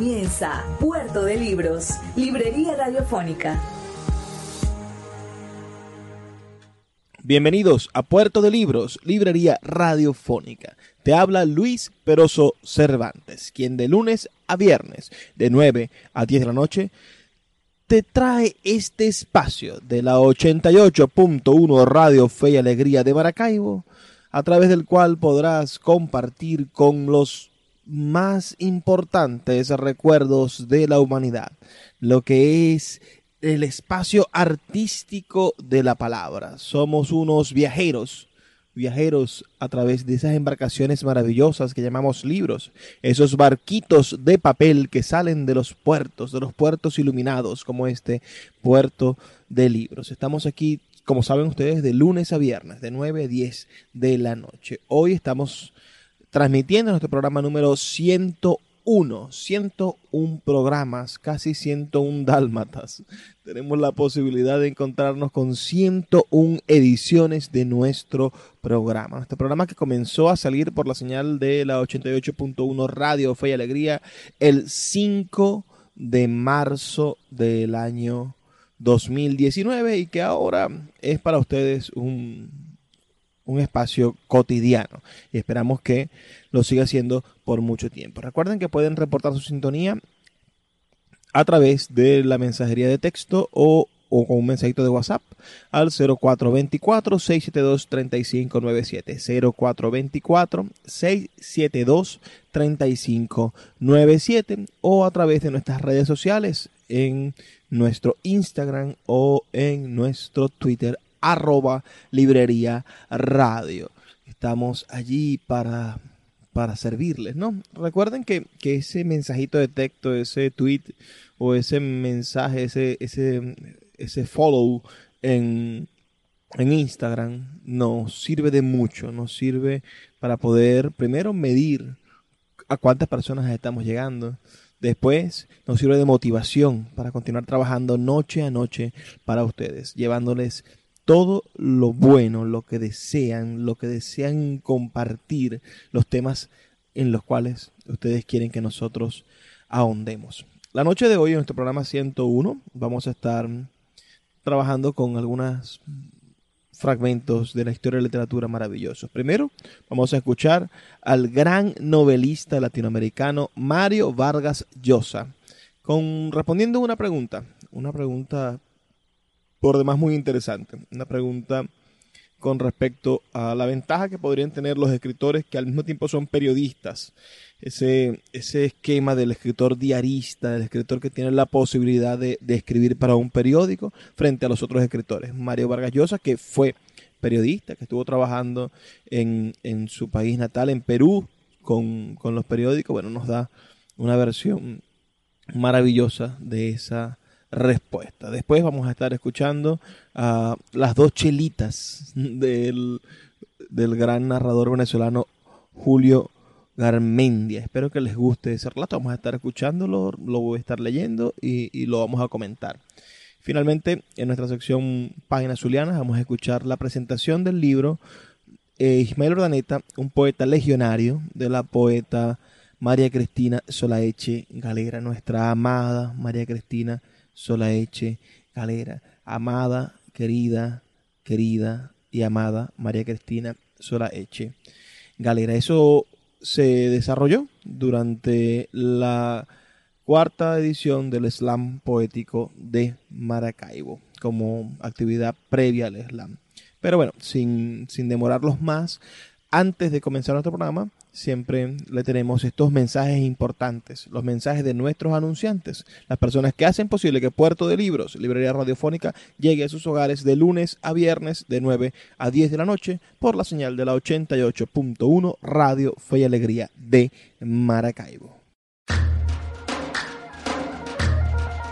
Comienza Puerto de Libros, Librería Radiofónica. Bienvenidos a Puerto de Libros, Librería Radiofónica. Te habla Luis Peroso Cervantes, quien de lunes a viernes, de 9 a 10 de la noche, te trae este espacio de la 88.1 Radio Fe y Alegría de Maracaibo, a través del cual podrás compartir con los más importantes recuerdos de la humanidad, lo que es el espacio artístico de la palabra. Somos unos viajeros, viajeros a través de esas embarcaciones maravillosas que llamamos libros, esos barquitos de papel que salen de los puertos, de los puertos iluminados como este puerto de libros. Estamos aquí, como saben ustedes, de lunes a viernes, de 9 a 10 de la noche. Hoy estamos transmitiendo nuestro programa número 101, 101 programas, casi 101 dálmatas. Tenemos la posibilidad de encontrarnos con 101 ediciones de nuestro programa. Nuestro programa que comenzó a salir por la señal de la 88.1 Radio Fe y Alegría el 5 de marzo del año 2019 y que ahora es para ustedes un un espacio cotidiano y esperamos que lo siga haciendo por mucho tiempo. Recuerden que pueden reportar su sintonía a través de la mensajería de texto o, o con un mensajito de WhatsApp al 0424-672-3597. 0424-672-3597 o a través de nuestras redes sociales en nuestro Instagram o en nuestro Twitter arroba librería radio. Estamos allí para, para servirles, ¿no? Recuerden que, que, ese mensajito de texto, ese tweet o ese mensaje, ese, ese, ese follow en, en Instagram nos sirve de mucho, nos sirve para poder primero medir a cuántas personas estamos llegando. Después nos sirve de motivación para continuar trabajando noche a noche para ustedes, llevándoles todo lo bueno, lo que desean, lo que desean compartir, los temas en los cuales ustedes quieren que nosotros ahondemos. La noche de hoy en nuestro programa 101 vamos a estar trabajando con algunos fragmentos de la historia de la literatura maravillosos. Primero, vamos a escuchar al gran novelista latinoamericano Mario Vargas Llosa, respondiendo una pregunta, una pregunta por demás muy interesante. Una pregunta con respecto a la ventaja que podrían tener los escritores que al mismo tiempo son periodistas. Ese, ese esquema del escritor diarista, del escritor que tiene la posibilidad de, escribir para un periódico frente a los otros escritores. Mario Vargas Llosa, que fue periodista, que estuvo trabajando en, en su país natal, en Perú, con, con los periódicos, bueno, nos da una versión maravillosa de esa respuesta. Después vamos a estar escuchando a las dos chelitas del, del gran narrador venezolano Julio Garmendia. Espero que les guste ese relato. Vamos a estar escuchándolo, lo voy a estar leyendo y, y lo vamos a comentar. Finalmente, en nuestra sección Páginas Zulianas, vamos a escuchar la presentación del libro eh, Ismael Ordaneta, un poeta legionario de la poeta María Cristina Solaeche Galera, nuestra amada María Cristina Solaeche Galera, amada, querida, querida y amada María Cristina Solaeche Galera. Eso se desarrolló durante la cuarta edición del slam poético de Maracaibo como actividad previa al slam. Pero bueno, sin, sin demorarlos más, antes de comenzar nuestro programa, siempre le tenemos estos mensajes importantes, los mensajes de nuestros anunciantes, las personas que hacen posible que Puerto de Libros, Librería Radiofónica, llegue a sus hogares de lunes a viernes de 9 a 10 de la noche por la señal de la 88.1 Radio Fe y Alegría de Maracaibo.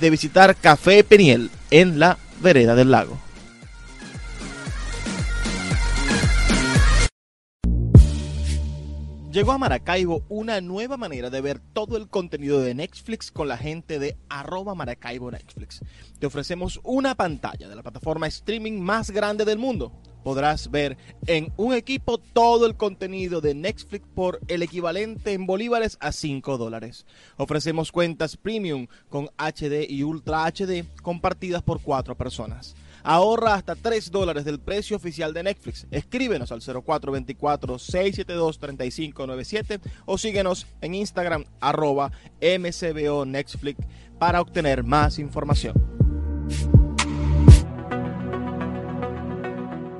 de visitar Café Peniel en la vereda del lago. Llegó a Maracaibo una nueva manera de ver todo el contenido de Netflix con la gente de arroba Maracaibo Netflix. Te ofrecemos una pantalla de la plataforma streaming más grande del mundo. Podrás ver en un equipo todo el contenido de Netflix por el equivalente en bolívares a 5 dólares. Ofrecemos cuentas premium con HD y Ultra HD compartidas por 4 personas. Ahorra hasta 3 dólares del precio oficial de Netflix. Escríbenos al 0424-672-3597 o síguenos en Instagram arroba mcbo Netflix para obtener más información.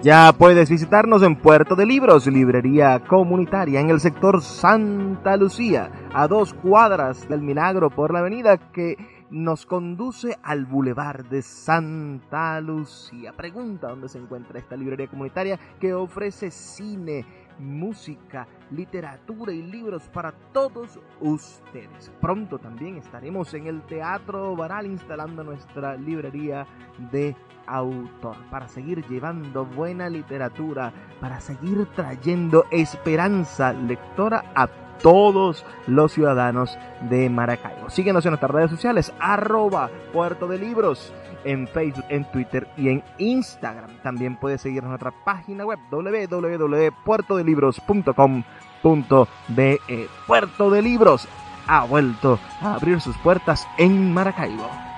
Ya puedes visitarnos en Puerto de Libros, librería comunitaria en el sector Santa Lucía, a dos cuadras del Milagro por la avenida que nos conduce al Boulevard de Santa Lucía. Pregunta dónde se encuentra esta librería comunitaria que ofrece cine, música, literatura y libros para todos ustedes. Pronto también estaremos en el Teatro Baral instalando nuestra librería de autor para seguir llevando buena literatura, para seguir trayendo esperanza lectora a todos los ciudadanos de Maracaibo. Síguenos en nuestras redes sociales, arroba Puerto de Libros, en Facebook, en Twitter y en Instagram. También puedes seguirnos en nuestra página web www.puertodelibros.com.de. Puerto de Libros ha vuelto a abrir sus puertas en Maracaibo.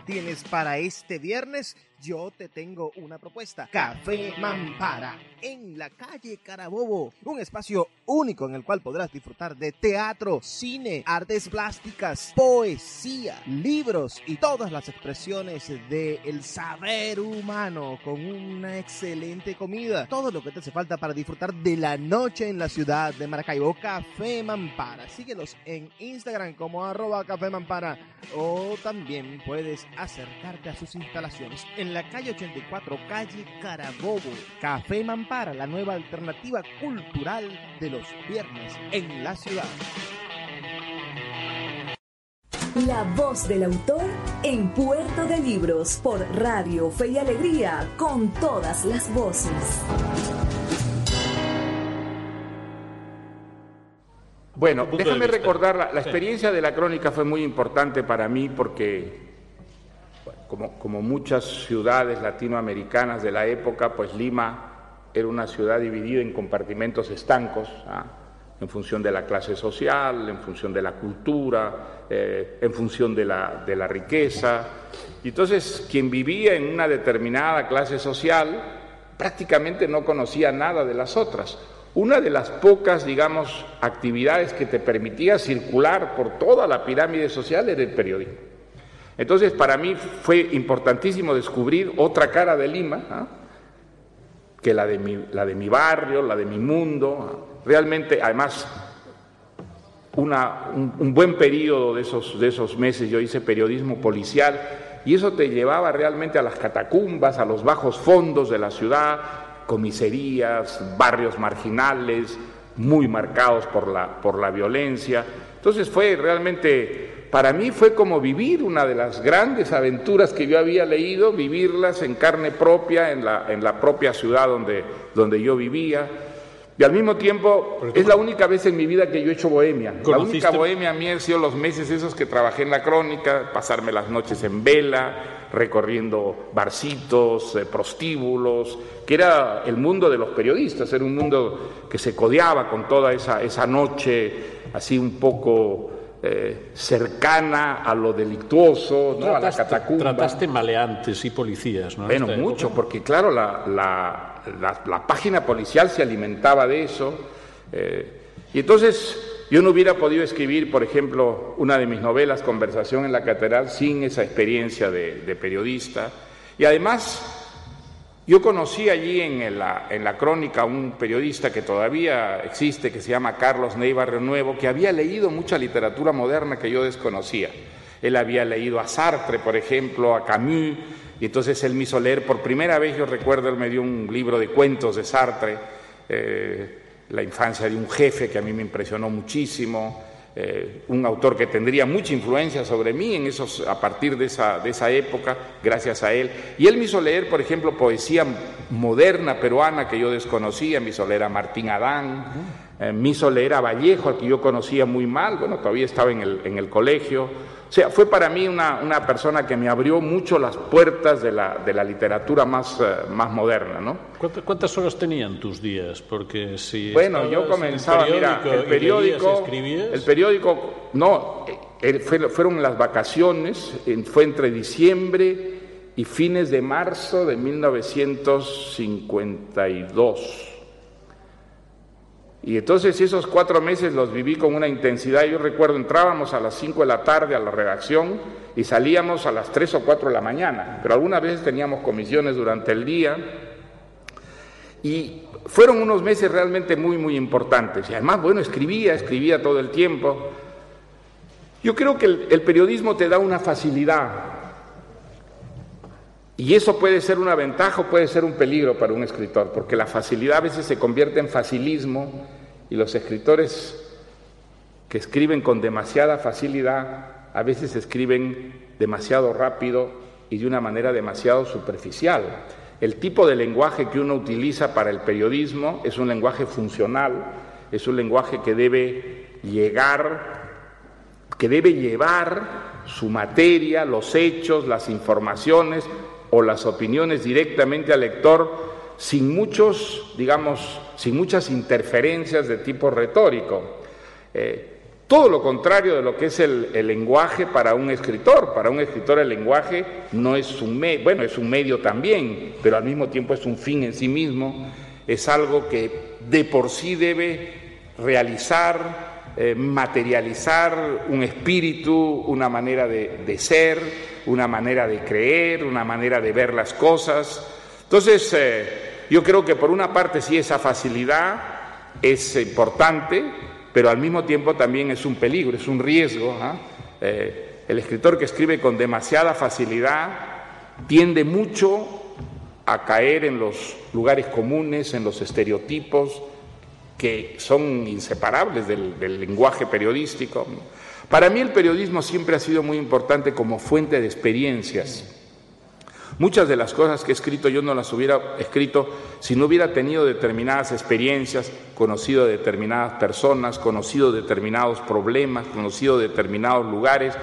Tienes para este viernes? Yo te tengo una propuesta. Café Mampara, en la calle Carabobo. Un espacio único en el cual podrás disfrutar de teatro, cine, artes plásticas, poesía, libros y todas las expresiones del saber humano con una excelente comida. Todo lo que te hace falta para disfrutar de la noche en la ciudad de Maracaibo. Café Mampara. Síguelos en Instagram como arroba Café Mampara o también puedes acercarte a sus instalaciones en la calle 84, calle Carabobo. Café Mampara, la nueva alternativa cultural de los viernes en la ciudad. La voz del autor en Puerto de Libros por Radio Fe y Alegría con todas las voces. Bueno, déjame recordar, la, la experiencia de la crónica fue muy importante para mí porque como, muchas ciudades latinoamericanas de la época, pues Lima era una ciudad dividida en compartimentos estancos, ¿ah? en función de la clase social, en función de la cultura, eh, en función de la, de la riqueza. Y entonces, quien vivía en una determinada clase social prácticamente no conocía nada de las otras. Una de las pocas, digamos, actividades que te permitía circular por toda la pirámide social era el periodismo. Entonces, para mí fue importantísimo descubrir otra cara de Lima, ¿ah? que la de, mi, barrio, la de mi mundo. ¿ah? Realmente, además, un, buen periodo de esos, de esos meses yo hice periodismo policial y eso te llevaba realmente a las catacumbas, a los bajos fondos de la ciudad, comisarías, barrios marginales, muy marcados por la, por la violencia. Entonces fue realmente para mí fue como vivir una de las grandes aventuras que yo había leído, vivirlas en carne propia, en la, en la propia ciudad donde, donde yo vivía. Y al mismo tiempo, es la única vez en mi vida que yo he hecho bohemia. La única bohemia mía han sido los meses esos que trabajé en la crónica, pasarme las noches en vela, recorriendo barcitos, eh, prostíbulos, que era el mundo de los periodistas, era un mundo que se codeaba con toda esa, esa noche así un poco eh, cercana a lo delictuoso, ¿no? a la catacumba. Trataste maleantes y policías, ¿no? Bueno, mucho, porque claro, la, la, la, página policial se alimentaba de eso. Eh, y entonces yo no hubiera podido escribir, por ejemplo, una de mis novelas, Conversación en la Catedral, sin esa experiencia de, periodista. Y además, yo conocí allí en la, en la crónica un periodista que todavía existe, que se llama Carlos Ney Barrio Nuevo, que había leído mucha literatura moderna que yo desconocía. Él había leído a Sartre, por ejemplo, a Camus, y entonces él me hizo leer por primera vez, yo recuerdo, él me dio un libro de cuentos de Sartre. Eh, la infancia de un jefe que a mí me impresionó muchísimo, eh, un autor que tendría mucha influencia sobre mí en esos, a partir de esa, de esa época, gracias a él. Y él me hizo leer, por ejemplo, poesía moderna peruana que yo desconocía, me hizo leer a Martín Adán, eh, me hizo leer a Vallejo, al que yo conocía muy mal, bueno, todavía estaba en el, en el colegio. O sea, fue para mí una, una, persona que me abrió mucho las puertas de la, de la literatura más, uh, más moderna, ¿no? ¿Cuántas horas tenían tus días? Porque si bueno, yo comenzaba, el mira, el periódico, el periódico, no, eh, fueron las vacaciones, fue entre diciembre y fines de marzo de 1952. Y entonces esos cuatro meses los viví con una intensidad. Yo recuerdo, entrábamos a las cinco de la tarde a la redacción y salíamos a las tres o cuatro de la mañana, pero algunas veces teníamos comisiones durante el día. Y fueron unos meses realmente muy, muy importantes. Y además, bueno, escribía, escribía todo el tiempo. Yo creo que el periodismo te da una facilidad. Y eso puede ser una ventaja o puede ser un peligro para un escritor, porque la facilidad a veces se convierte en facilismo y los escritores que escriben con demasiada facilidad a veces escriben demasiado rápido y de una manera demasiado superficial. El tipo de lenguaje que uno utiliza para el periodismo es un lenguaje funcional, es un lenguaje que debe llegar, que debe llevar su materia, los hechos, las informaciones o las opiniones directamente al lector sin muchos, digamos, sin muchas interferencias de tipo retórico. Eh, todo lo contrario de lo que es el, lenguaje para un escritor. Para un escritor el lenguaje no es un medio, bueno, es un medio también, pero al mismo tiempo es un fin en sí mismo, es algo que de por sí debe realizar, eh, materializar un espíritu, una manera de ser, una manera de creer, una manera de ver las cosas. Entonces, eh, yo creo que por una parte sí esa facilidad es importante, pero al mismo tiempo también es un peligro, es un riesgo. ¿ah? Eh, el escritor que escribe con demasiada facilidad tiende mucho a caer en los lugares comunes, en los estereotipos que son inseparables del, del lenguaje periodístico. Para mí el periodismo siempre ha sido muy importante como fuente de experiencias. Muchas de las cosas que he escrito yo no las hubiera escrito si no hubiera tenido determinadas experiencias, conocido determinadas personas, conocido determinados problemas, conocido determinados lugares,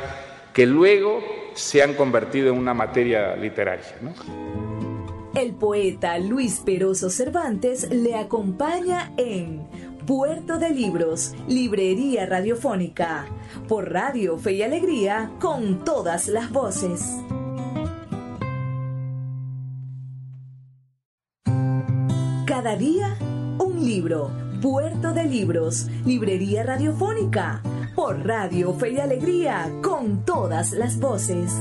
que luego se han convertido en una materia literaria. El poeta Luis Peroso Cervantes le acompaña en Puerto de Libros, Librería Radiofónica, por Radio Fe y Alegría, con todas las voces. Cada día, un libro. Puerto de Libros, Librería Radiofónica, por Radio Fe y Alegría, con todas las voces.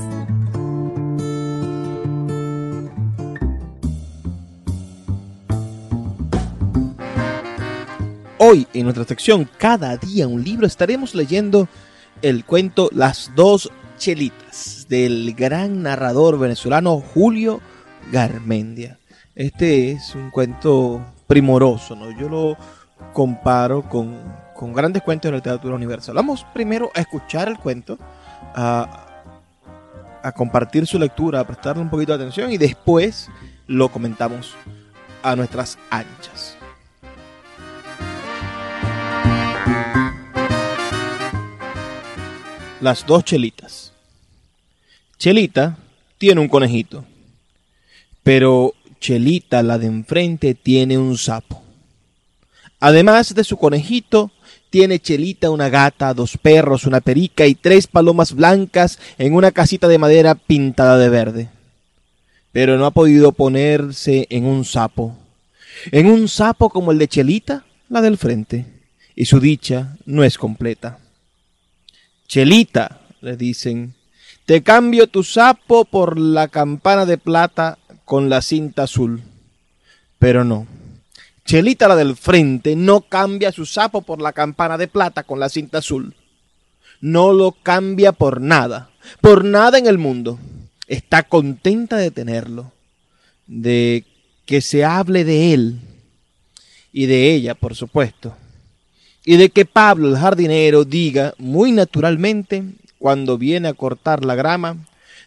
Hoy en nuestra sección Cada día un libro estaremos leyendo el cuento Las dos chelitas del gran narrador venezolano Julio Garmendia. Este es un cuento primoroso, ¿no? Yo lo comparo con, grandes cuentos de la literatura universal. Vamos primero a escuchar el cuento, a, a compartir su lectura, a prestarle un poquito de atención y después lo comentamos a nuestras anchas. las dos chelitas. Chelita tiene un conejito, pero Chelita, la de enfrente, tiene un sapo. Además de su conejito, tiene Chelita una gata, dos perros, una perica y tres palomas blancas en una casita de madera pintada de verde. Pero no ha podido ponerse en un sapo. En un sapo como el de Chelita, la del frente. y su dicha no es completa. Chelita, le dicen, te cambio tu sapo por la campana de plata con la cinta azul. Pero no. Chelita, la del frente, no cambia su sapo por la campana de plata con la cinta azul. No lo cambia por nada, por nada en el mundo. Está contenta de tenerlo, de que se hable de él y de ella, por supuesto. Y de que Pablo, el jardinero, diga muy naturalmente, cuando viene a cortar la grama,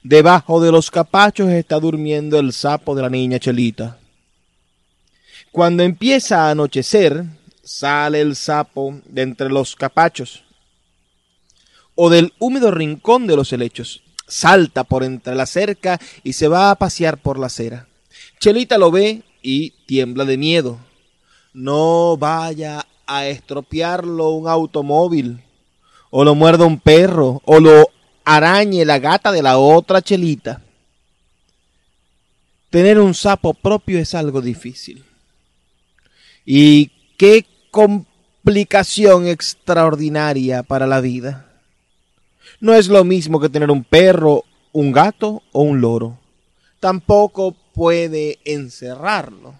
debajo de los capachos está durmiendo el sapo de la niña Chelita. Cuando empieza a anochecer, sale el sapo de entre los capachos o del húmedo rincón de los helechos. Salta por entre la cerca y se va a pasear por la acera. Chelita lo ve y tiembla de miedo. No vaya a estropearlo un automóvil, o lo muerda un perro, o lo arañe la gata de la otra Chelita. Tener un sapo propio es algo difícil. Y qué complicación extraordinaria para la vida. No es lo mismo que tener un perro, un gato o un loro. Tampoco puede encerrarlo,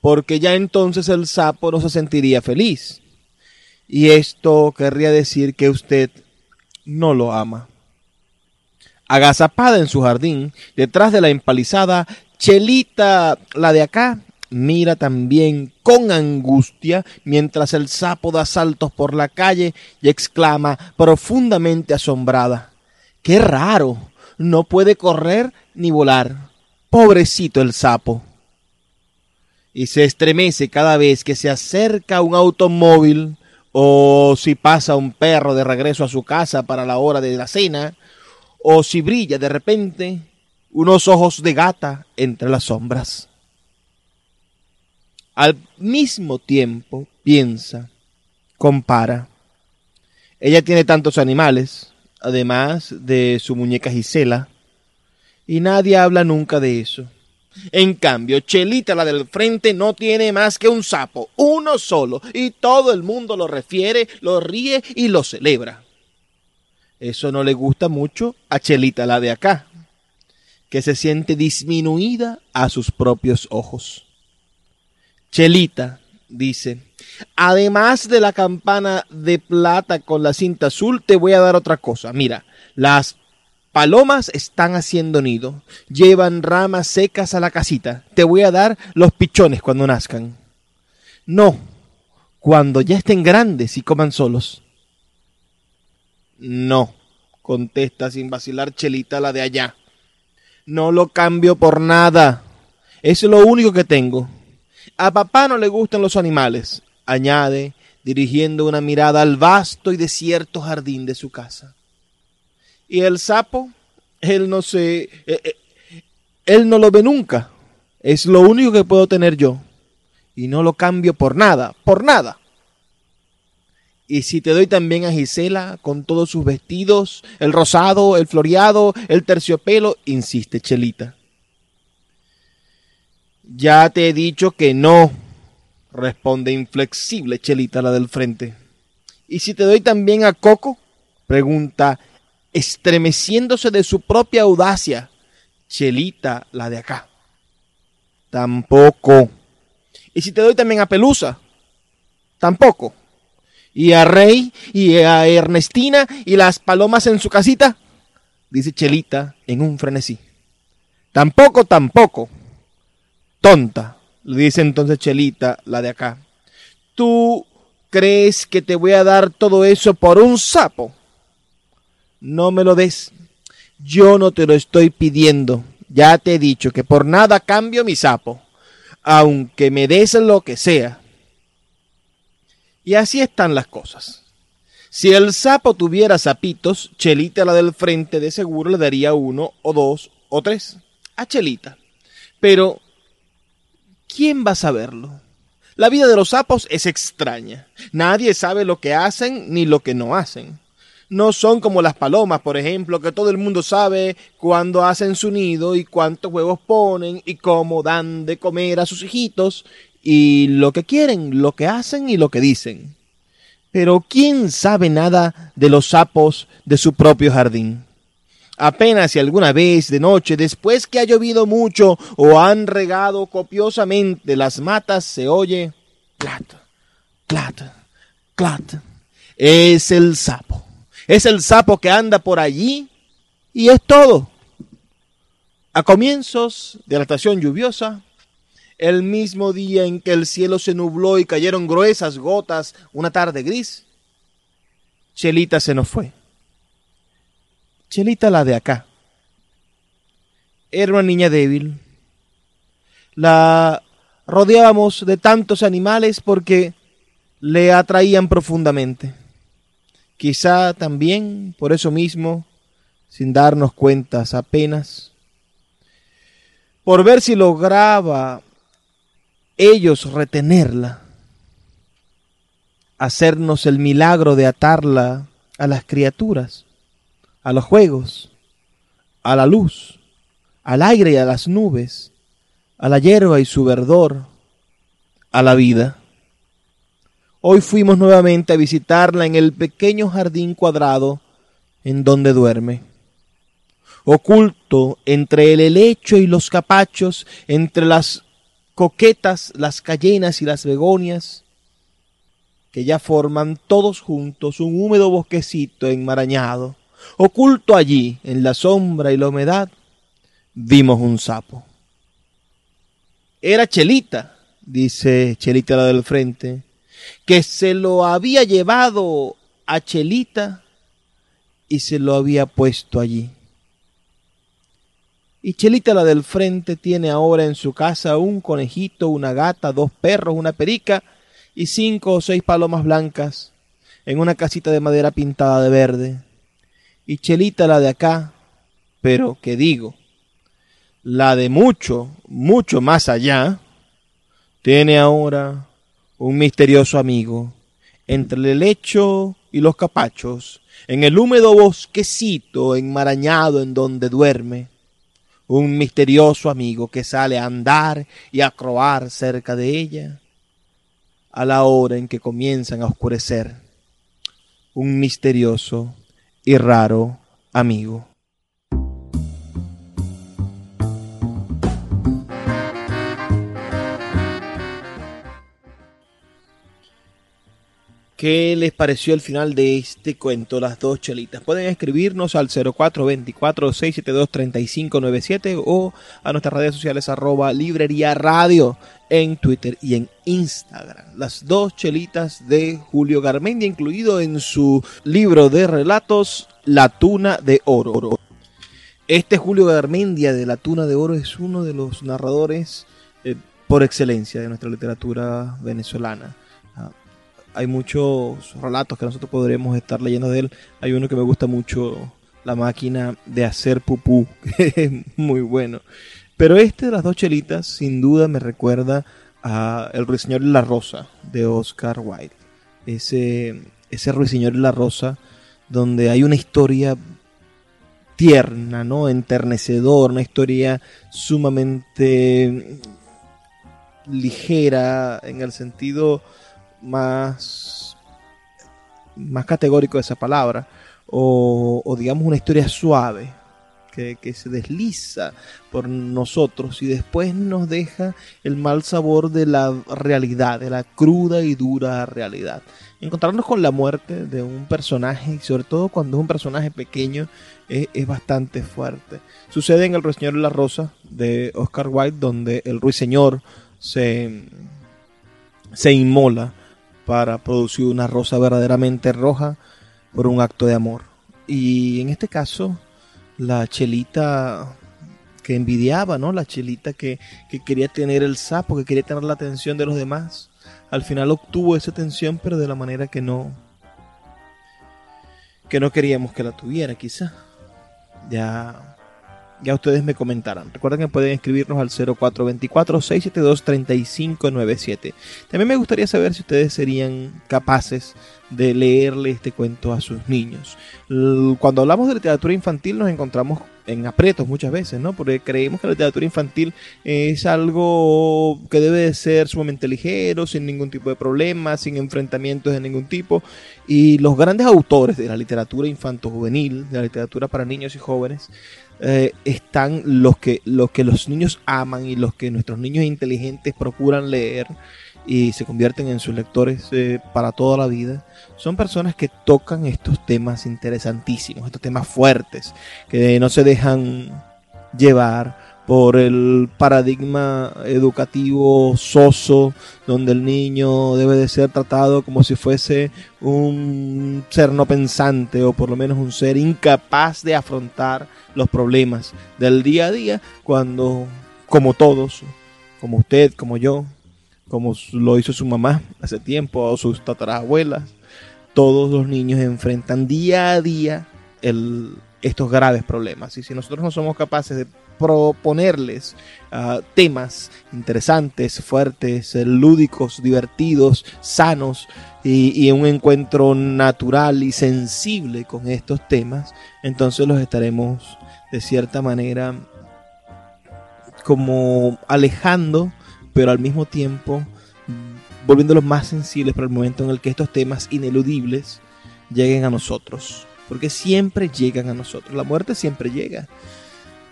porque ya entonces el sapo no se sentiría feliz. Y esto querría decir que usted no lo ama. Agazapada en su jardín, detrás de la empalizada, Chelita, la de acá, mira también con angustia mientras el sapo da saltos por la calle y exclama profundamente asombrada. ¡Qué raro! No puede correr ni volar. Pobrecito el sapo. Y se estremece cada vez que se acerca un automóvil o si pasa un perro de regreso a su casa para la hora de la cena, o si brilla de repente unos ojos de gata entre las sombras. Al mismo tiempo piensa, compara. Ella tiene tantos animales, además de su muñeca Gisela, y nadie habla nunca de eso. En cambio, Chelita, la del frente, no tiene más que un sapo, uno solo, y todo el mundo lo refiere, lo ríe y lo celebra. Eso no le gusta mucho a Chelita, la de acá, que se siente disminuida a sus propios ojos. Chelita dice, además de la campana de plata con la cinta azul, te voy a dar otra cosa. Mira, las palomas están haciendo nido, llevan ramas secas a la casita. Te voy a dar los pichones cuando nazcan. No, cuando ya estén grandes y coman solos. No, contesta sin vacilar Chelita la de allá. No lo cambio por nada. Es lo único que tengo. A papá no le gustan los animales, añade, dirigiendo una mirada al vasto y desierto jardín de su casa. Y el sapo, él no se... Eh, eh, él no lo ve nunca. Es lo único que puedo tener yo. Y no lo cambio por nada, por nada. Y si te doy también a Gisela con todos sus vestidos, el rosado, el floreado, el terciopelo, insiste Chelita. Ya te he dicho que no, responde inflexible Chelita la del frente. ¿Y si te doy también a Coco? pregunta, estremeciéndose de su propia audacia, Chelita la de acá. Tampoco. ¿Y si te doy también a Pelusa? Tampoco. ¿Y a Rey y a Ernestina y las palomas en su casita? Dice Chelita en un frenesí. Tampoco, tampoco. Tonta, le dice entonces Chelita, la de acá. ¿Tú crees que te voy a dar todo eso por un sapo? No me lo des. Yo no te lo estoy pidiendo. Ya te he dicho que por nada cambio mi sapo, aunque me des lo que sea. Y así están las cosas. Si el sapo tuviera sapitos, Chelita, la del frente, de seguro le daría uno o dos o tres a Chelita. Pero ¿quién va a saberlo? La vida de los sapos es extraña. Nadie sabe lo que hacen ni lo que no hacen. No son como las palomas, por ejemplo, que todo el mundo sabe cuándo hacen su nido y cuántos huevos ponen y cómo dan de comer a sus hijitos y lo que quieren, lo que hacen y lo que dicen. Pero ¿quién sabe nada de los sapos de su propio jardín? Apenas si alguna vez de noche, después que ha llovido mucho o han regado copiosamente las matas, se oye clat, clat, clat. Es el sapo. Es el sapo que anda por allí y es todo. A comienzos de la estación lluviosa, el mismo día en que el cielo se nubló y cayeron gruesas gotas una tarde gris, Chelita se nos fue. Chelita la de acá. Era una niña débil. La rodeábamos de tantos animales porque le atraían profundamente. Quizá también por eso mismo, sin darnos cuentas apenas, por ver si lograba ellos retenerla, hacernos el milagro de atarla a las criaturas, a los juegos, a la luz, al aire y a las nubes, a la hierba y su verdor, a la vida. Hoy fuimos nuevamente a visitarla en el pequeño jardín cuadrado en donde duerme oculto entre el helecho y los capachos, entre las coquetas, las cayenas y las begonias, que ya forman todos juntos un húmedo bosquecito enmarañado. Oculto allí, en la sombra y la humedad, vimos un sapo. Era Chelita, dice Chelita la del frente, que se lo había llevado a Chelita y se lo había puesto allí. Y Chelita, la del frente, tiene ahora en su casa un conejito, una gata, dos perros, una perica y cinco o seis palomas blancas en una casita de madera pintada de verde. Y Chelita, la de acá, pero que digo, la de mucho, mucho más allá, tiene ahora un misterioso amigo entre el lecho y los capachos, en el húmedo bosquecito enmarañado en donde duerme un misterioso amigo que sale a andar y a croar cerca de ella a la hora en que comienzan a oscurecer. Un misterioso y raro amigo. ¿Qué les pareció el final de este cuento, Las dos chelitas? Pueden escribirnos al 0424-672-3597 o a nuestras redes sociales arroba librería radio en Twitter y en Instagram. Las dos chelitas de Julio Garmendia, incluido en su libro de relatos La Tuna de Oro. Este Julio Garmendia de La Tuna de Oro es uno de los narradores eh, por excelencia de nuestra literatura venezolana hay muchos relatos que nosotros podremos estar leyendo de él. Hay uno que me gusta mucho, La máquina de hacer pupú, que es muy bueno. Pero este de las dos chelitas, sin duda, me recuerda a El Ruiseñor y la Rosa de Oscar Wilde. Ese, ese Ruiseñor y la Rosa, donde hay una historia tierna, ¿no? Enternecedor, una historia sumamente ligera en el sentido más, más categórico de esa palabra, o, digamos una historia suave, que, que, se desliza por nosotros y después nos deja el mal sabor de la realidad, de la cruda y dura realidad. Encontrarnos con la muerte de un personaje, y sobre todo cuando es un personaje pequeño, es, es bastante fuerte. Sucede en El Ruiseñor y la Rosa de Oscar Wilde, donde el ruiseñor se, se inmola para producir una rosa verdaderamente roja por un acto de amor. Y en este caso, la chelita que envidiaba, ¿no? La chelita que, que quería tener el sapo, que quería tener la atención de los demás, al final obtuvo esa atención, pero de la manera que no que no queríamos que la tuviera, quizá. Ya ya ustedes me comentarán. Recuerden que pueden escribirnos al 0424-672-3597. También me gustaría saber si ustedes serían capaces de leerle este cuento a sus niños. Cuando hablamos de literatura infantil nos encontramos en aprietos muchas veces, ¿no? Porque creemos que la literatura infantil es algo que debe de ser sumamente ligero, sin ningún tipo de problema, sin enfrentamientos de ningún tipo. Y los grandes autores de la literatura infanto-juvenil, de la literatura para niños y jóvenes, eh, están los que, los que los niños aman y los que nuestros niños inteligentes procuran leer y se convierten en sus lectores eh, para toda la vida, son personas que tocan estos temas interesantísimos, estos temas fuertes, que no se dejan llevar por el paradigma educativo soso, donde el niño debe de ser tratado como si fuese un ser no pensante o por lo menos un ser incapaz de afrontar los problemas del día a día, cuando, como todos, como usted, como yo, como lo hizo su mamá hace tiempo o sus tatarabuelas, todos los niños enfrentan día a día estos graves problemas. Y si nosotros no somos capaces de proponerles ah, temas interesantes, fuertes, lúdicos, divertidos, sanos y, y, un encuentro natural y sensible con estos temas, entonces los estaremos de cierta manera como alejando, pero al mismo tiempo volviéndolos más sensibles para el momento en el que estos temas ineludibles lleguen a nosotros. Porque siempre llegan a nosotros. La muerte siempre llega.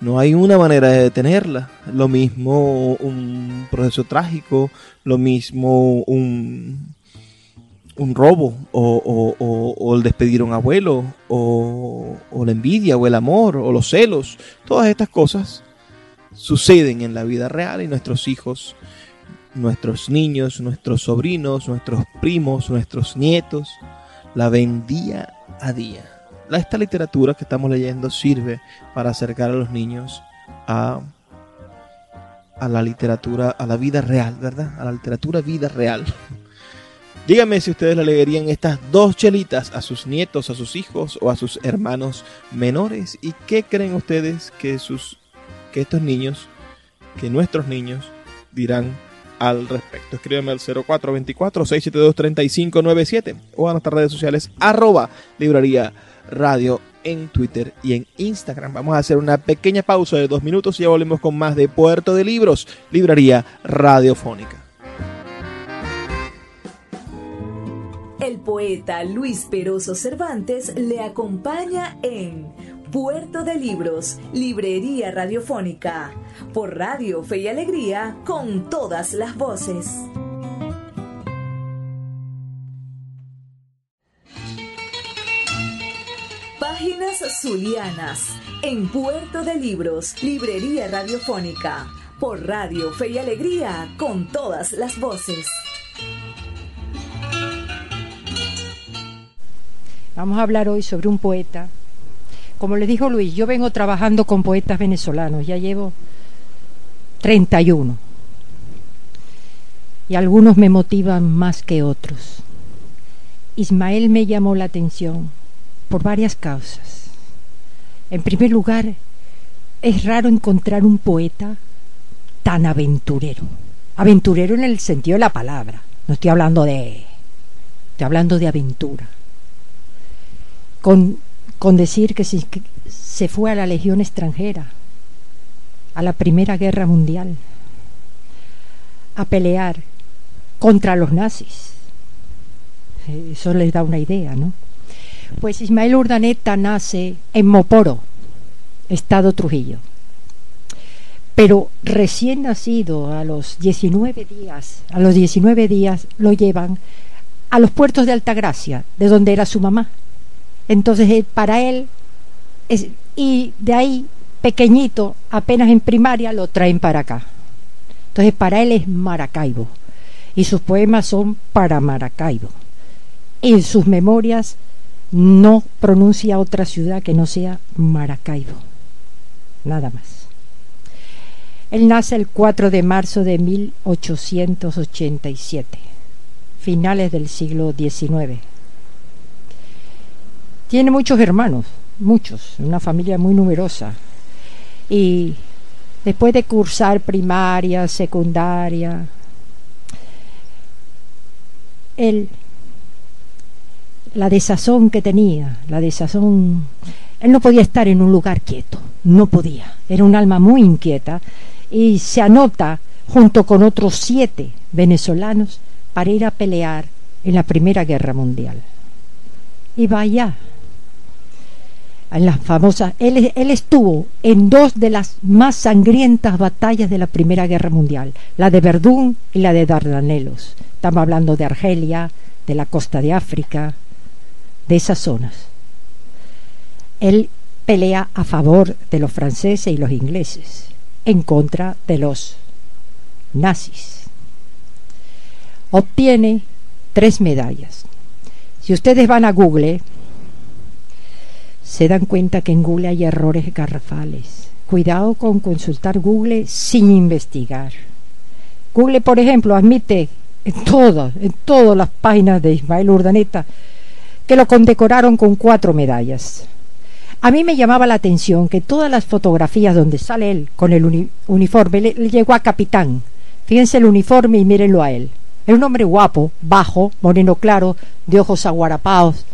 No hay una manera de detenerla. Lo mismo un proceso trágico, lo mismo un, un robo, o, el despedir a un abuelo, o, o la envidia, o el amor, o los celos. Todas estas cosas suceden en la vida real y nuestros hijos nuestros niños, nuestros sobrinos, nuestros primos, nuestros nietos, la ven día a día. Esta literatura que estamos leyendo sirve para acercar a los niños a, a la literatura, a la vida real, ¿verdad? A la literatura vida real. Díganme si ustedes la leerían estas dos chelitas a sus nietos, a sus hijos o a sus hermanos menores. ¿Y qué creen ustedes que, sus, que estos niños, que nuestros niños dirán al respecto. Escríbeme al 0424-672-3597 o a nuestras redes sociales arroba librería radio en Twitter y en Instagram. Vamos a hacer una pequeña pausa de dos minutos y ya volvemos con más de Puerto de Libros, librería radiofónica. El poeta Luis Peroso Cervantes le acompaña en Puerto de Libros, Librería Radiofónica, por Radio Fe y Alegría, con todas las voces. Páginas Zulianas, en Puerto de Libros, Librería Radiofónica, por Radio Fe y Alegría, con todas las voces. Vamos a hablar hoy sobre un poeta como le dijo Luis, yo vengo trabajando con poetas venezolanos, ya llevo 31. Y algunos me motivan más que otros. Ismael me llamó la atención por varias causas. En primer lugar, es raro encontrar un poeta tan aventurero. Aventurero en el sentido de la palabra. No estoy hablando de... Estoy hablando de aventura. Con con decir que se, fue a la Legión extranjera, a la Primera Guerra Mundial, a pelear contra los nazis. Eso les da una idea, ¿no? Pues Ismael Urdaneta nace en Moporo, Estado Trujillo. Pero recién nacido, a los 19 días, a los 19 días lo llevan a los puertos de Altagracia, de donde era su mamá. Entonces, eh, para él, y de ahí, pequeñito, apenas en primaria, lo traen para acá. Entonces, para él es Maracaibo. Y sus poemas son para Maracaibo. En sus memorias no pronuncia otra ciudad que no sea Maracaibo. Nada más. Él nace el 4 de marzo de 1887, finales del siglo XIX. Tiene muchos hermanos, muchos, una familia muy numerosa. Y después de cursar primaria, secundaria, él, la desazón que tenía, la desazón, él no podía estar en un lugar quieto. no podía. Era un alma muy inquieta y se anota junto con otros siete venezolanos para ir a pelear en la Primera Guerra Mundial. Y vaya, en las famosas, él, él, estuvo en dos de las más sangrientas batallas de la Primera Guerra Mundial, la de Verdún y la de Dardanelos. Estamos hablando de Argelia, de la costa de África, de esas zonas. Él pelea a favor de los franceses y los ingleses, en contra de los nazis. Obtiene tres medallas. Si ustedes van a Google, se dan cuenta que en Google hay errores garrafales. Cuidado con consultar Google sin investigar. Google, por ejemplo, admite en todas, en todas las páginas de Ismael Urdaneta que lo condecoraron con cuatro medallas. A mí me llamaba la atención que todas las fotografías donde sale él con el uniforme le, le, llegó a capitán. Fíjense el uniforme y mírenlo a él. Es un hombre guapo, bajo, moreno claro, de ojos aguarapados.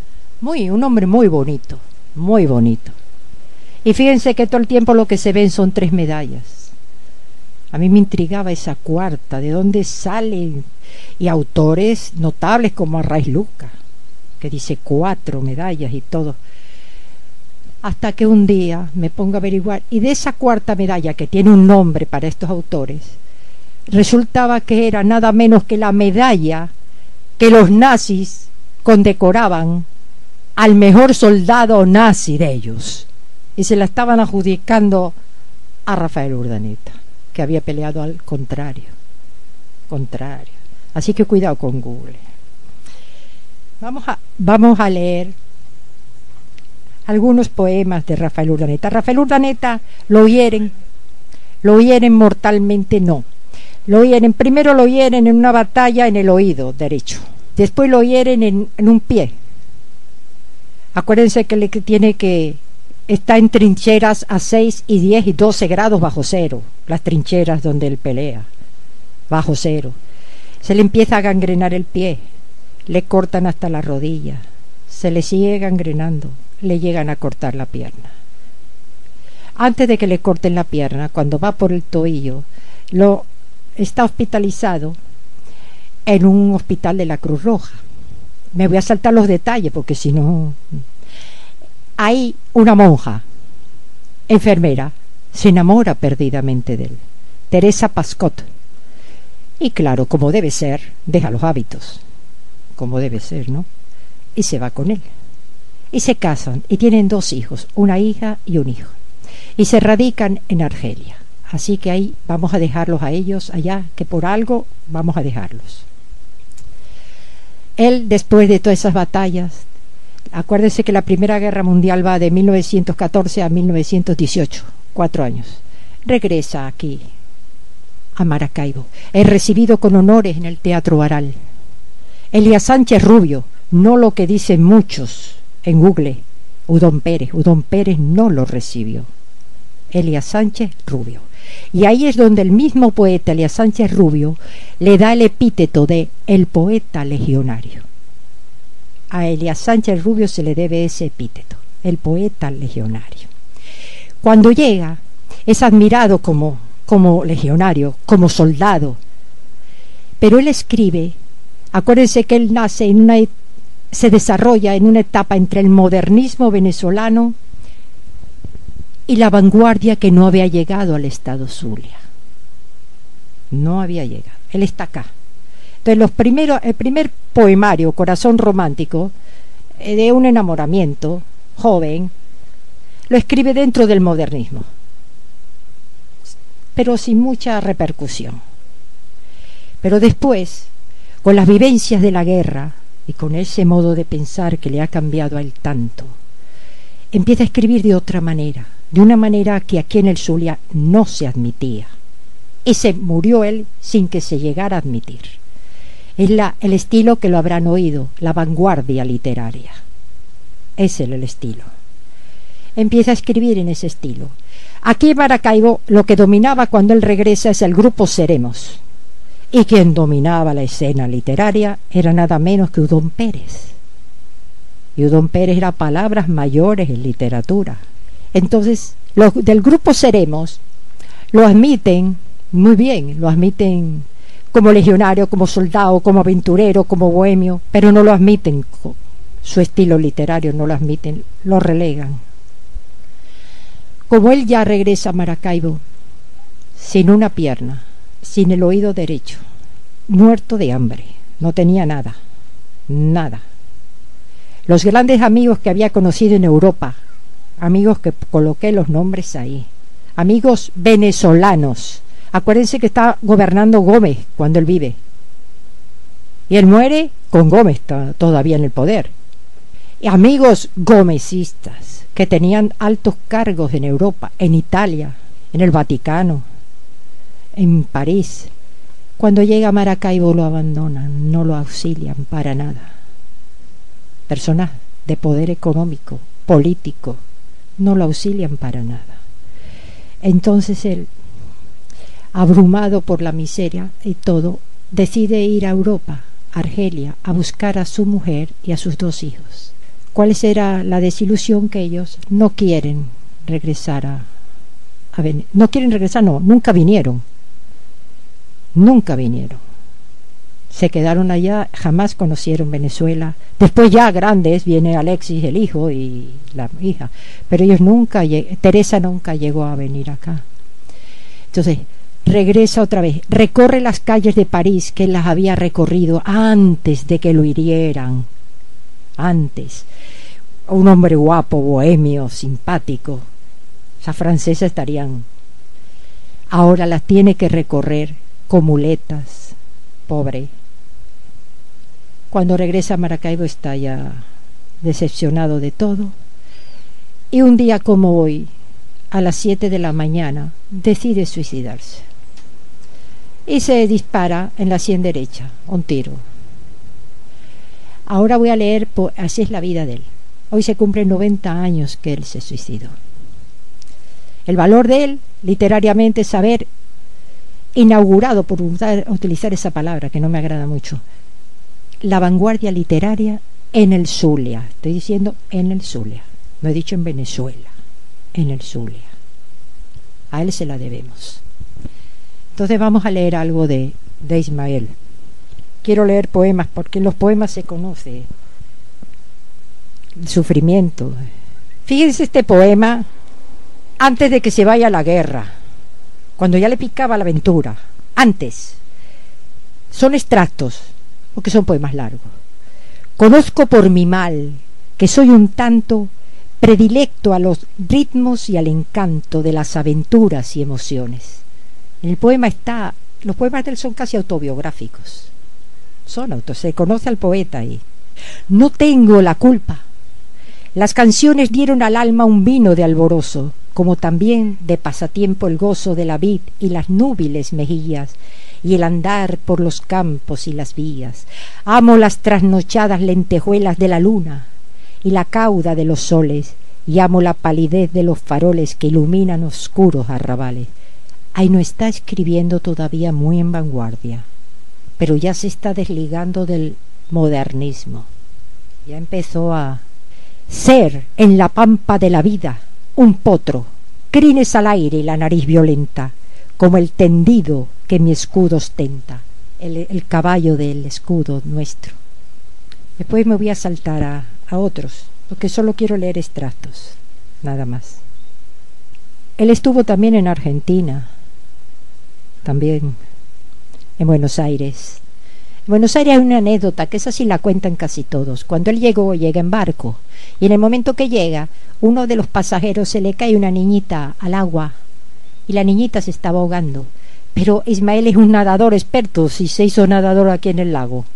Muy, un hombre muy bonito muy bonito. Y fíjense que todo el tiempo lo que se ven son tres medallas. A mí me intrigaba esa cuarta, de dónde salen, y autores notables como Arraiz Luca, que dice cuatro medallas y todo. Hasta que un día me pongo a averiguar, y de esa cuarta medalla, que tiene un nombre para estos autores, resultaba que era nada menos que la medalla que los nazis condecoraban al mejor soldado nazi de ellos. Y se la estaban adjudicando a Rafael Urdaneta, que había peleado al contrario. Contrario. Así que cuidado con Google. Vamos a, vamos a leer algunos poemas de Rafael Urdaneta. Rafael Urdaneta lo hieren, lo hieren mortalmente, no. Lo hieren, primero lo hieren en una batalla en el oído derecho, después lo hieren en, un pie, Acuérdense que le tiene que está en trincheras a 6 y 10 y 12 grados bajo cero, las trincheras donde él pelea, bajo cero. Se le empieza a gangrenar el pie, le cortan hasta la rodilla, se le sigue gangrenando, le llegan a cortar la pierna. Antes de que le corten la pierna, cuando va por el tobillo, lo está hospitalizado en un hospital de la Cruz Roja me voy a saltar los detalles porque si no... Hay una monja, enfermera, se enamora perdidamente de él, Teresa Pascot. Y claro, como debe ser, deja los hábitos, como debe ser, ¿no? Y se va con él. Y se casan y tienen dos hijos, una hija y un hijo. Y se radican en Argelia. Así que ahí vamos a dejarlos a ellos allá, que por algo vamos a dejarlos. Él, después de todas esas batallas, acuérdense que la Primera Guerra Mundial va de 1914 a 1918, cuatro años, regresa aquí, a Maracaibo. Es recibido con honores en el Teatro Baral. Elías Sánchez Rubio, no lo que dicen muchos en Google, Udón Pérez. Udón Pérez no lo recibió. Elías Sánchez Rubio. Y ahí es donde el mismo poeta Elías Sánchez Rubio le da el epíteto de el poeta legionario. A Elías Sánchez Rubio se le debe ese epíteto, el poeta legionario. Cuando llega, es admirado como, como legionario, como soldado, pero él escribe, acuérdense que él nace en una, se desarrolla en una etapa entre el modernismo venezolano y la vanguardia que no había llegado al estado Zulia. No había llegado. Él está acá. Entonces, los primeros, el primer poemario, Corazón Romántico, eh, de un enamoramiento joven, lo escribe dentro del modernismo, pero sin mucha repercusión. Pero después, con las vivencias de la guerra y con ese modo de pensar que le ha cambiado a él tanto, empieza a escribir de otra manera de una manera que aquí en el Zulia no se admitía. Y se murió él sin que se llegara a admitir. Es el estilo que lo habrán oído, la vanguardia literaria. Es el, el estilo. Empieza a escribir en ese estilo. Aquí en Maracaibo lo que dominaba cuando él regresa es el grupo Seremos. Y quien dominaba la escena literaria era nada menos que Udón Pérez. Y Udón Pérez era palabras mayores en literatura entonces Los del grupo Seremos lo admiten muy bien, lo admiten como legionario, como soldado, como aventurero, como bohemio, pero no lo admiten su estilo literario, no lo admiten, lo relegan. Como él ya regresa a Maracaibo, sin una pierna, sin el oído derecho, muerto de hambre, no tenía nada, nada. Los grandes amigos que había conocido en Europa, amigos que coloqué los nombres ahí, amigos venezolanos. Acuérdense que está gobernando Gómez cuando él vive. Y él muere con Gómez todavía en el poder. Y amigos gomecistas que tenían altos cargos en Europa, en Italia, en el Vaticano, en París. Cuando llega a Maracaibo lo abandonan, no lo auxilian para nada personas de poder económico, político, no lo auxilian para nada. Entonces él, abrumado por la miseria y todo, decide ir a Europa, Argelia, a buscar a su mujer y a sus dos hijos. ¿Cuál será la desilusión que ellos no quieren regresar a, a No quieren regresar, no, nunca vinieron. Nunca vinieron se quedaron allá, jamás conocieron Venezuela. Después ya grandes viene Alexis, el hijo, y la hija, pero ellos nunca, Teresa nunca llegó a venir acá. Entonces, regresa otra vez, recorre las calles de París que las había recorrido antes de que lo hirieran, antes. Un hombre guapo, bohemio, simpático. Esas francesas estarían. Ahora las tiene que recorrer con muletas, pobre, cuando regresa a Maracaibo está ya decepcionado de todo. Y un día como hoy, a las 7 de la mañana, decide suicidarse. Y se dispara en la sien derecha, un tiro. Ahora voy a leer, así es la vida de él. Hoy se cumplen 90 años que él se suicidó. El valor de él, literariamente, es haber inaugurado, por utilizar esa palabra que no me agrada mucho, la vanguardia literaria en el Zulia. Estoy diciendo en el Zulia. No he dicho en Venezuela, en el Zulia. A él se la debemos. Entonces vamos a leer algo de, de Ismael. Quiero leer poemas porque en los poemas se conoce el sufrimiento. Fíjense este poema antes de que se vaya a la guerra, cuando ya le picaba la aventura, antes. Son extractos porque son poemas largos. Conozco por mi mal que soy un tanto predilecto a los ritmos y al encanto de las aventuras y emociones. En el poema está, los poemas de él son casi autobiográficos. Son autos, se conoce al poeta ahí. No tengo la culpa. Las canciones dieron al alma un vino de alboroso, como también de pasatiempo el gozo de la vid y las núbiles mejillas, y el andar por los campos y las vías. Amo las trasnochadas lentejuelas de la luna y la cauda de los soles, y amo la palidez de los faroles que iluminan oscuros arrabales. Ahí no está escribiendo todavía muy en vanguardia, pero ya se está desligando del modernismo. Ya empezó a ser en la pampa de la vida un potro, crines al aire y la nariz violenta, como el tendido que mi escudo ostenta, el, caballo del escudo nuestro. Después me voy a saltar a, a otros, porque solo quiero leer extractos, nada más. Él estuvo también en Argentina, también en Buenos Aires. En Buenos Aires hay una anécdota que esa sí la cuentan casi todos. Cuando él llegó, llega en barco, y en el momento que llega, uno de los pasajeros se le cae una niñita al agua, y la niñita se estaba ahogando. Pero Ismael es un nadador experto, si se hizo nadador aquí en el lago.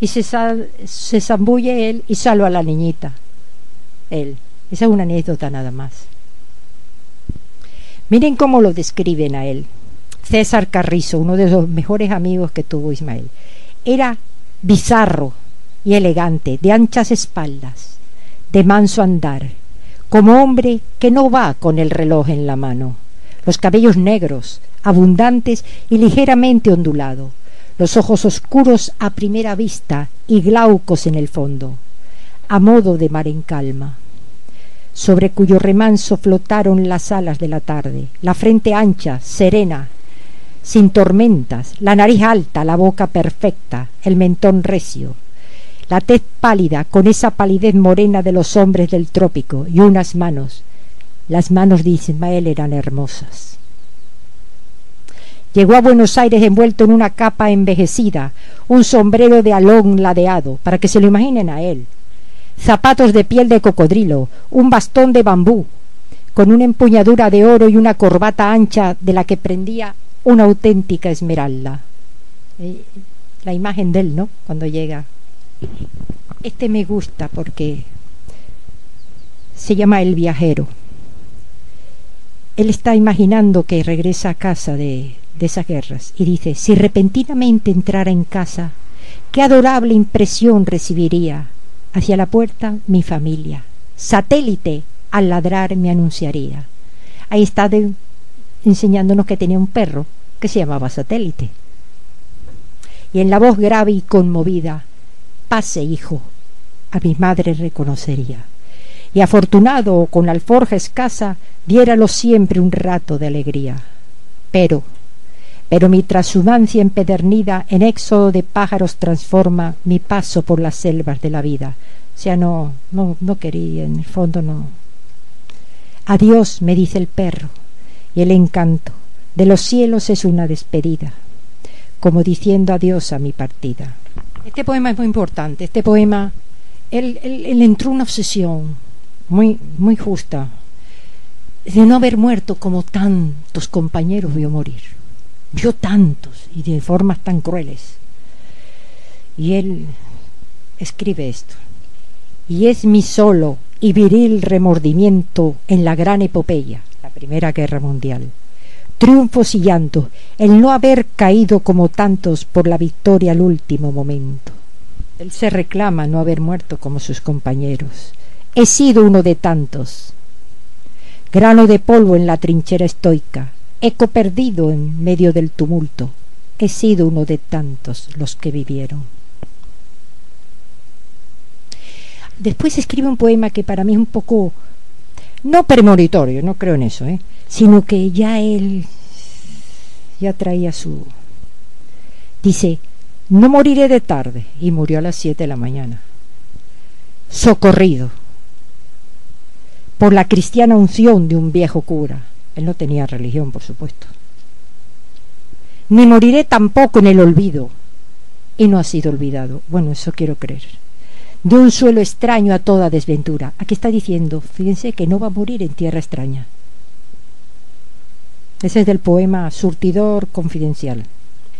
Y se, se zambulle él y salva a la niñita. Él. Esa es una anécdota nada más. Miren cómo lo describen a él. César Carrizo, uno de los mejores amigos que tuvo Ismael. Era bizarro y elegante, de anchas espaldas, de manso andar, como hombre que no va con el reloj en la mano los cabellos negros, abundantes y ligeramente ondulados, los ojos oscuros a primera vista y glaucos en el fondo, a modo de mar en calma. sobre cuyo remanso flotaron las alas de la tarde, la frente ancha, serena, sin tormentas, la nariz alta, la boca perfecta, el mentón recio, la tez pálida con esa palidez morena de los hombres del trópico y unas manos. Las manos de Ismael eran hermosas. Llegó a Buenos Aires envuelto en una capa envejecida, un sombrero de alón ladeado, para que se lo imaginen a él, zapatos de piel de cocodrilo, un bastón de bambú, con una empuñadura de oro y una corbata ancha de la que prendía una auténtica esmeralda. Eh, la imagen de él, ¿no? Cuando llega. Este me gusta porque se llama El viajero. Él está imaginando que regresa a casa de, de esas guerras y dice, si repentinamente entrara en casa, qué adorable impresión recibiría Hacia la puerta mi familia. Satélite al ladrar me anunciaría. Ahí está enseñándonos que tenía un perro que se llamaba Satélite. Y en la voz grave y conmovida, pase hijo, a mi madre reconocería. Y afortunado con la alforja escasa, diéralo siempre un rato de alegría. Pero, pero mi trashumancia empedernida en éxodo de pájaros transforma mi paso por las selvas de la vida, o sea, no, no, no quería, en el fondo no. Adiós, me dice el perro, y el encanto de los cielos es una despedida, como diciendo adiós a mi partida. Este poema es muy importante. Este poema, él, entró una obsesión muy, muy justa de no haber muerto como tantos compañeros vio morir. Vio tantos y de formas tan crueles. Y él escribe esto y es mi solo y viril remordimiento en la gran epopeya, la Primera Guerra Mundial. Triunfos y llanto, el no haber caído como tantos por la victoria al último momento. Él se reclama no haber muerto como sus compañeros. He sido uno de tantos. Grano de polvo en la trinchera estoica, eco perdido en medio del tumulto. He sido uno de tantos los que vivieron. Después escribe un poema que para mí es un poco, no premonitorio, no creo en eso, ¿eh? sino que ya él ya traía su... Dice, no moriré de tarde, y murió a las siete de la mañana. Socorrido por la cristiana unción de un viejo cura. Él no tenía religión, por supuesto. Ni moriré tampoco en el olvido. Y no ha sido olvidado. Bueno, eso quiero creer de un suelo extraño a toda desventura. Aquí está diciendo, fíjense que no va a morir en tierra extraña. Ese es del poema Surtidor Confidencial.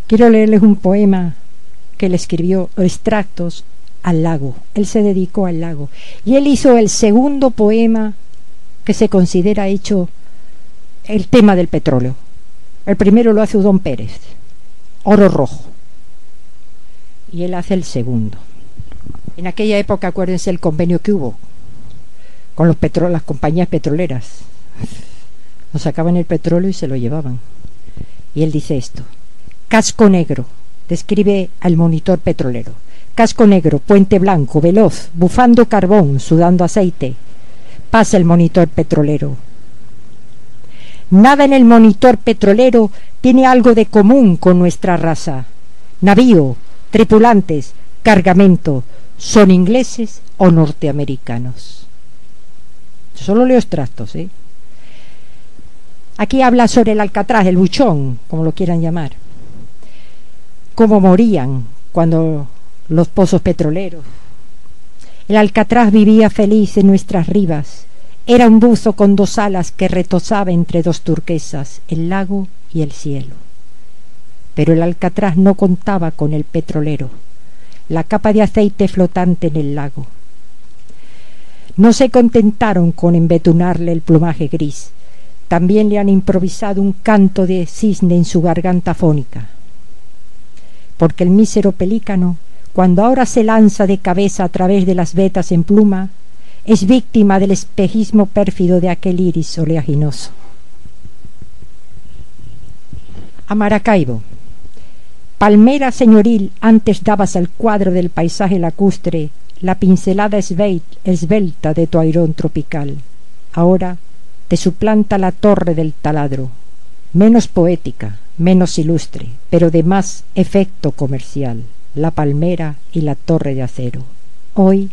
Quiero leerles un poema que le escribió extractos al lago. Él se dedicó al lago. Y él hizo el segundo poema que se considera hecho el tema del petróleo. El primero lo hace Udón Pérez, Oro Rojo. Y él hace el segundo. En aquella época, acuérdense el convenio que hubo con los las compañías petroleras. Nos sacaban el petróleo y se lo llevaban. Y él dice esto. Casco negro. Describe al monitor petrolero. Casco negro, puente blanco, veloz, bufando carbón, sudando aceite. Pasa el monitor petrolero. Nada en el monitor petrolero tiene algo de común con nuestra raza. Navío, tripulantes, cargamento, son ingleses o norteamericanos. Solo leo extractos, ¿eh? Aquí habla sobre el alcatraz, el buchón, como lo quieran llamar. Cómo morían cuando los pozos petroleros. El alcatraz vivía feliz en nuestras ribas. Era un buzo con dos alas que retosaba entre dos turquesas, el lago y el cielo. Pero el alcatraz no contaba con el petrolero la capa de aceite flotante en el lago. No se contentaron con embetunarle el plumaje gris, también le han improvisado un canto de cisne en su garganta fónica. Porque el mísero pelícano, cuando ahora se lanza de cabeza a través de las vetas en pluma, es víctima del espejismo pérfido de aquel iris oleaginoso. A Maracaibo. Palmera señoril, antes dabas al cuadro del paisaje lacustre la pincelada esbelta de tu airón tropical. ahora te suplanta la torre del taladro, menos poética, menos ilustre, pero de más efecto comercial, la palmera y la torre de acero. Hoy,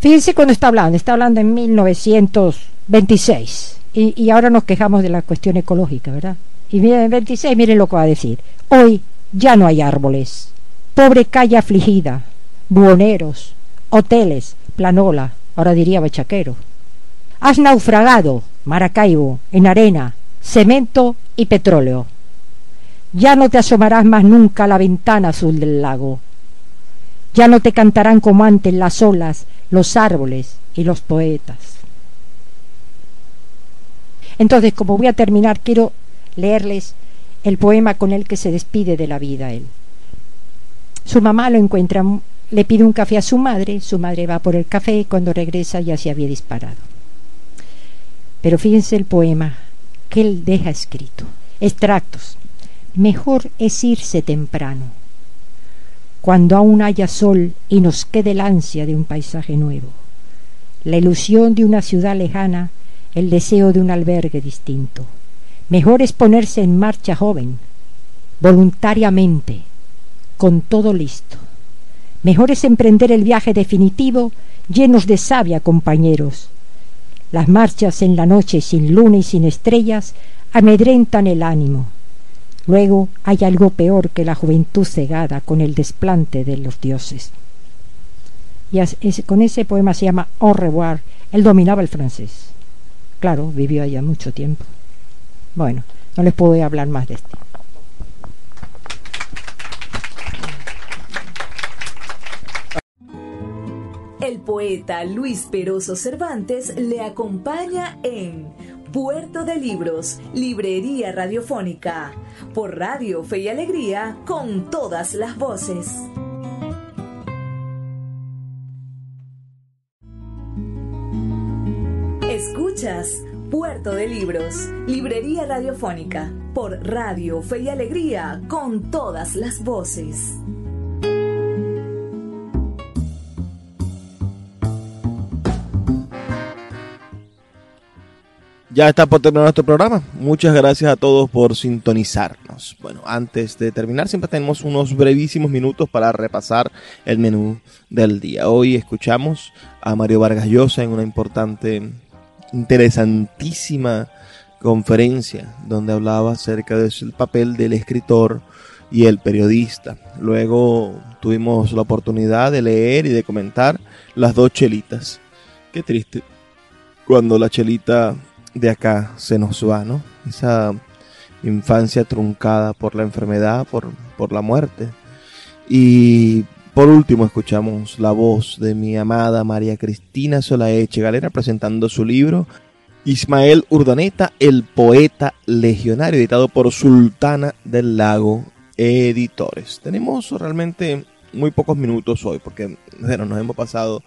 fíjense cuando está hablando, está hablando en 1926, y, y ahora nos quejamos de la cuestión ecológica, ¿verdad? Y en 26, miren lo que va a decir. Hoy ya no hay árboles. Pobre calle afligida, buhoneros, hoteles, planola, ahora diría bechaquero. Has naufragado, Maracaibo, en arena, cemento y petróleo. Ya no te asomarás más nunca a la ventana azul del lago. Ya no te cantarán como antes las olas, los árboles y los poetas. Entonces, como voy a terminar, quiero leerles el poema con el que se despide de la vida él. Su mamá lo encuentra, le pide un café a su madre, su madre va por el café y cuando regresa ya se había disparado. Pero fíjense el poema que él deja escrito. Extractos. Mejor es irse temprano, cuando aún haya sol y nos quede el ansia de un paisaje nuevo, la ilusión de una ciudad lejana, el deseo de un albergue distinto. Mejor es ponerse en marcha joven, voluntariamente, con todo listo. Mejor es emprender el viaje definitivo llenos de savia, compañeros, las marchas en la noche sin luna y sin estrellas amedrentan el ánimo. Luego hay algo peor que la juventud cegada con el desplante de los dioses. Y con ese poema se llama Au revoir. Él dominaba el francés. Claro, vivió allá mucho tiempo. Bueno, no les puedo hablar más de esto. El poeta Luis Peroso Cervantes le acompaña en Puerto de Libros, Librería Radiofónica, por Radio Fe y Alegría, con todas las voces. Escuchas Puerto de Libros, Librería Radiofónica, por Radio Fe y Alegría, con todas las voces. Ya está por terminar nuestro programa. Muchas gracias a todos por sintonizarnos. Bueno, antes de terminar, siempre tenemos unos brevísimos minutos para repasar el menú del día. Hoy escuchamos a Mario Vargas Llosa en una importante, interesantísima conferencia donde hablaba acerca del papel del escritor y el periodista. Luego tuvimos la oportunidad de leer y de comentar las dos chelitas. Qué triste cuando la chelita de acá se nos va, ¿no? Esa infancia truncada por la enfermedad, por, por la muerte. Y por último escuchamos la voz de mi amada María Cristina Solaeche Galera presentando su libro Ismael Urdaneta, el poeta legionario, editado por Sultana del Lago Editores. Tenemos realmente muy pocos minutos hoy porque bueno, nos hemos pasado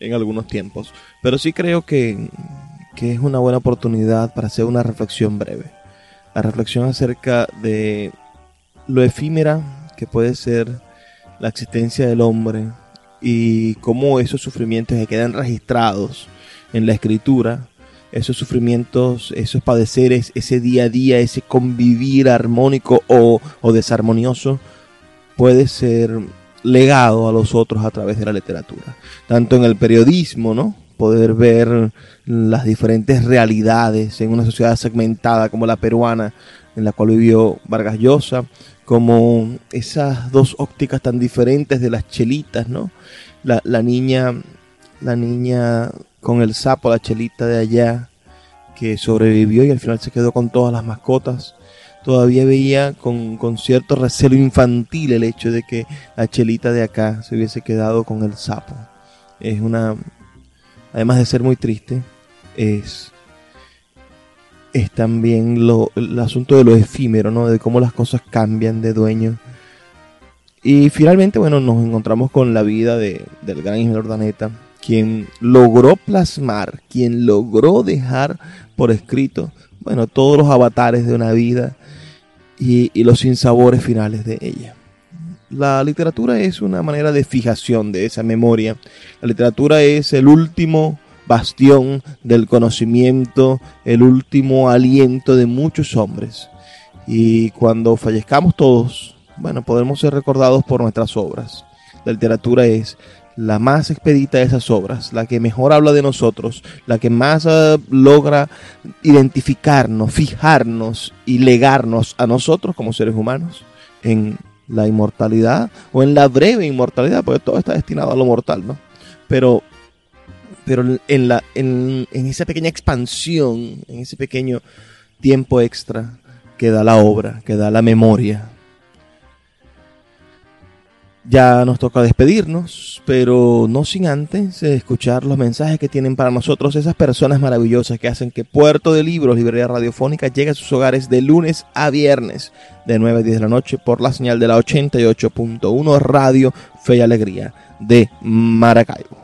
en algunos tiempos, pero sí creo que que es una buena oportunidad para hacer una reflexión breve. La reflexión acerca de lo efímera que puede ser la existencia del hombre y cómo esos sufrimientos se quedan registrados en la escritura, esos sufrimientos, esos padeceres, ese día a día, ese convivir armónico o, o desarmonioso, puede ser legado a los otros a través de la literatura. Tanto en el periodismo, ¿no? poder ver las diferentes realidades en una sociedad segmentada como la peruana, en la cual vivió Vargas Llosa, como esas dos ópticas tan diferentes de las chelitas, ¿no? La, la niña, la niña con el sapo, la chelita de allá, que sobrevivió y al final se quedó con todas las mascotas. Todavía veía con, con cierto recelo infantil el hecho de que la chelita de acá se hubiese quedado con el sapo. Es una, además de ser muy triste, es, es también lo, el asunto de lo efímero, ¿no? De cómo las cosas cambian de dueño. Y finalmente, bueno, nos encontramos con la vida de, del gran Ismael Ordaneta, quien logró plasmar, quien logró dejar por escrito, bueno, todos los avatares de una vida y, y los sinsabores finales de ella. La literatura es una manera de fijación de esa memoria. La literatura es el último bastión del conocimiento, el último aliento de muchos hombres. Y cuando fallezcamos todos, bueno, podemos ser recordados por nuestras obras. La literatura es la más expedita de esas obras, la que mejor habla de nosotros, la que más uh, logra identificarnos, fijarnos y legarnos a nosotros como seres humanos en la inmortalidad o en la breve inmortalidad, porque todo está destinado a lo mortal, ¿no? Pero, pero en, la, en, en esa pequeña expansión, en ese pequeño tiempo extra que da la obra, que da la memoria, ya nos toca despedirnos, pero no sin antes escuchar los mensajes que tienen para nosotros esas personas maravillosas que hacen que Puerto de Libros, Librería Radiofónica, llegue a sus hogares de lunes a viernes, de 9 a 10 de la noche, por la señal de la 88.1 Radio Fe y Alegría de Maracaibo.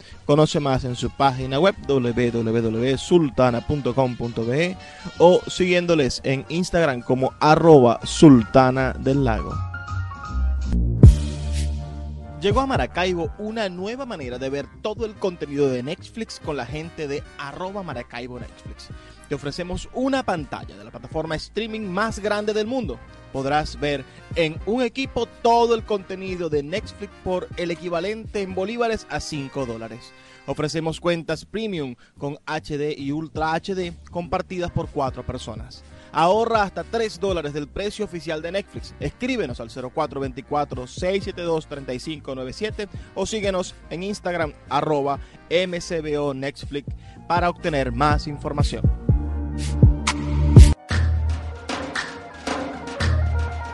Conoce más en su página web www.sultana.com.be o siguiéndoles en Instagram como arroba sultana del lago. Llegó a Maracaibo una nueva manera de ver todo el contenido de Netflix con la gente de arroba Maracaibo Netflix. Te ofrecemos una pantalla de la plataforma streaming más grande del mundo. Podrás ver en un equipo todo el contenido de Netflix por el equivalente en bolívares a 5 dólares. Ofrecemos cuentas premium con HD y Ultra HD compartidas por 4 personas. Ahorra hasta 3 dólares del precio oficial de Netflix. Escríbenos al 0424-672-3597 o síguenos en Instagram arroba mcbo Netflix para obtener más información.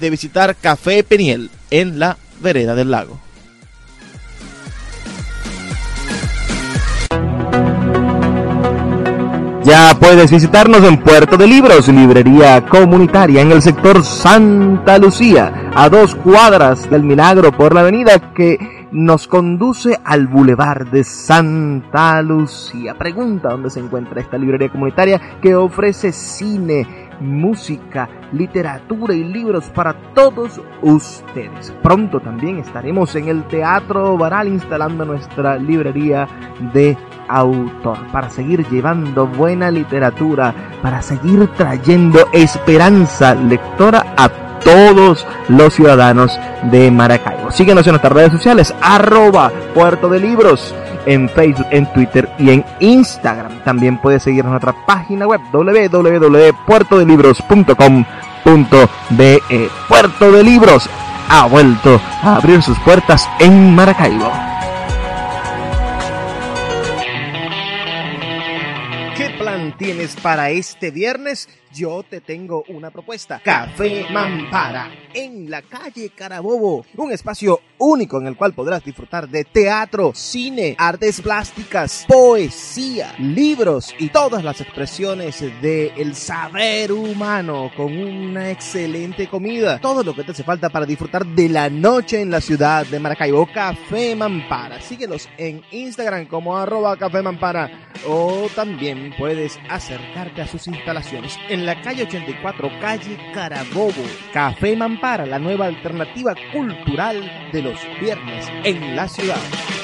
de visitar Café Peniel en la vereda del lago. Ya puedes visitarnos en Puerto de Libros, librería comunitaria en el sector Santa Lucía, a dos cuadras del Milagro por la avenida que nos conduce al Boulevard de Santa Lucía. Pregunta dónde se encuentra esta librería comunitaria que ofrece cine, música, literatura y libros para todos ustedes. Pronto también estaremos en el Teatro Baral instalando nuestra librería de autor para seguir llevando buena literatura, para seguir trayendo esperanza lectora a todos los ciudadanos de Maracaibo. Síguenos en nuestras redes sociales, arroba Puerto de Libros, en Facebook, en Twitter y en Instagram. También puedes seguirnos en nuestra página web www.puertodelibros.com.be. Puerto de Libros ha vuelto a abrir sus puertas en Maracaibo. ¿Qué plan tienes para este viernes? yo te tengo una propuesta. Café Mampara, en la calle Carabobo. Un espacio único en el cual podrás disfrutar de teatro, cine, artes plásticas, poesía, libros y todas las expresiones del saber humano con una excelente comida. Todo lo que te hace falta para disfrutar de la noche en la ciudad de Maracaibo. Café Mampara. Síguelos en Instagram como arroba Café Mampara o también puedes acercarte a sus instalaciones en la calle 84, calle Carabobo. Café Mampara, la nueva alternativa cultural de los viernes en la ciudad.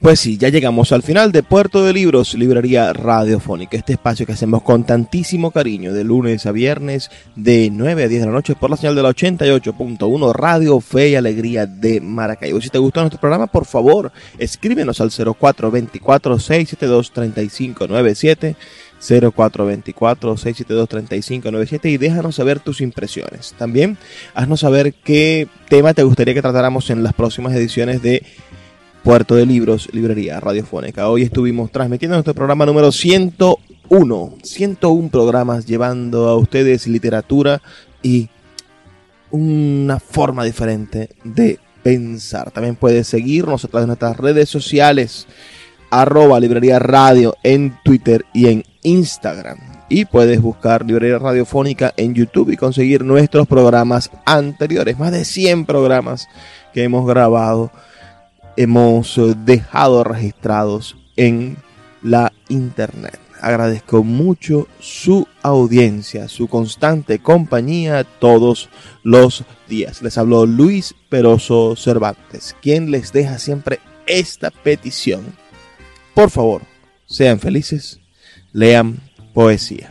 Pues sí, ya llegamos al final de Puerto de Libros, Librería Radiofónica, este espacio que hacemos con tantísimo cariño de lunes a viernes de 9 a 10 de la noche por la señal de la 88.1 Radio Fe y Alegría de Maracaibo. Si te gustó nuestro programa, por favor, escríbenos al 0424-672-3597. 0424-672-3597 y déjanos saber tus impresiones. También haznos saber qué tema te gustaría que tratáramos en las próximas ediciones de Puerto de Libros, Librería Radiofónica. Hoy estuvimos transmitiendo nuestro programa número 101. 101 programas llevando a ustedes literatura y una forma diferente de pensar. También puedes seguirnos a través de nuestras redes sociales, arroba Librería Radio en Twitter y en Instagram. Y puedes buscar Librería Radiofónica en YouTube y conseguir nuestros programas anteriores. Más de 100 programas que hemos grabado hemos eh, dejado registrados en la internet. Agradezco mucho su audiencia, su constante compañía todos los días. Les habló Luis Peroso Cervantes, quien les deja siempre esta petición. Por favor, sean felices, lean poesía.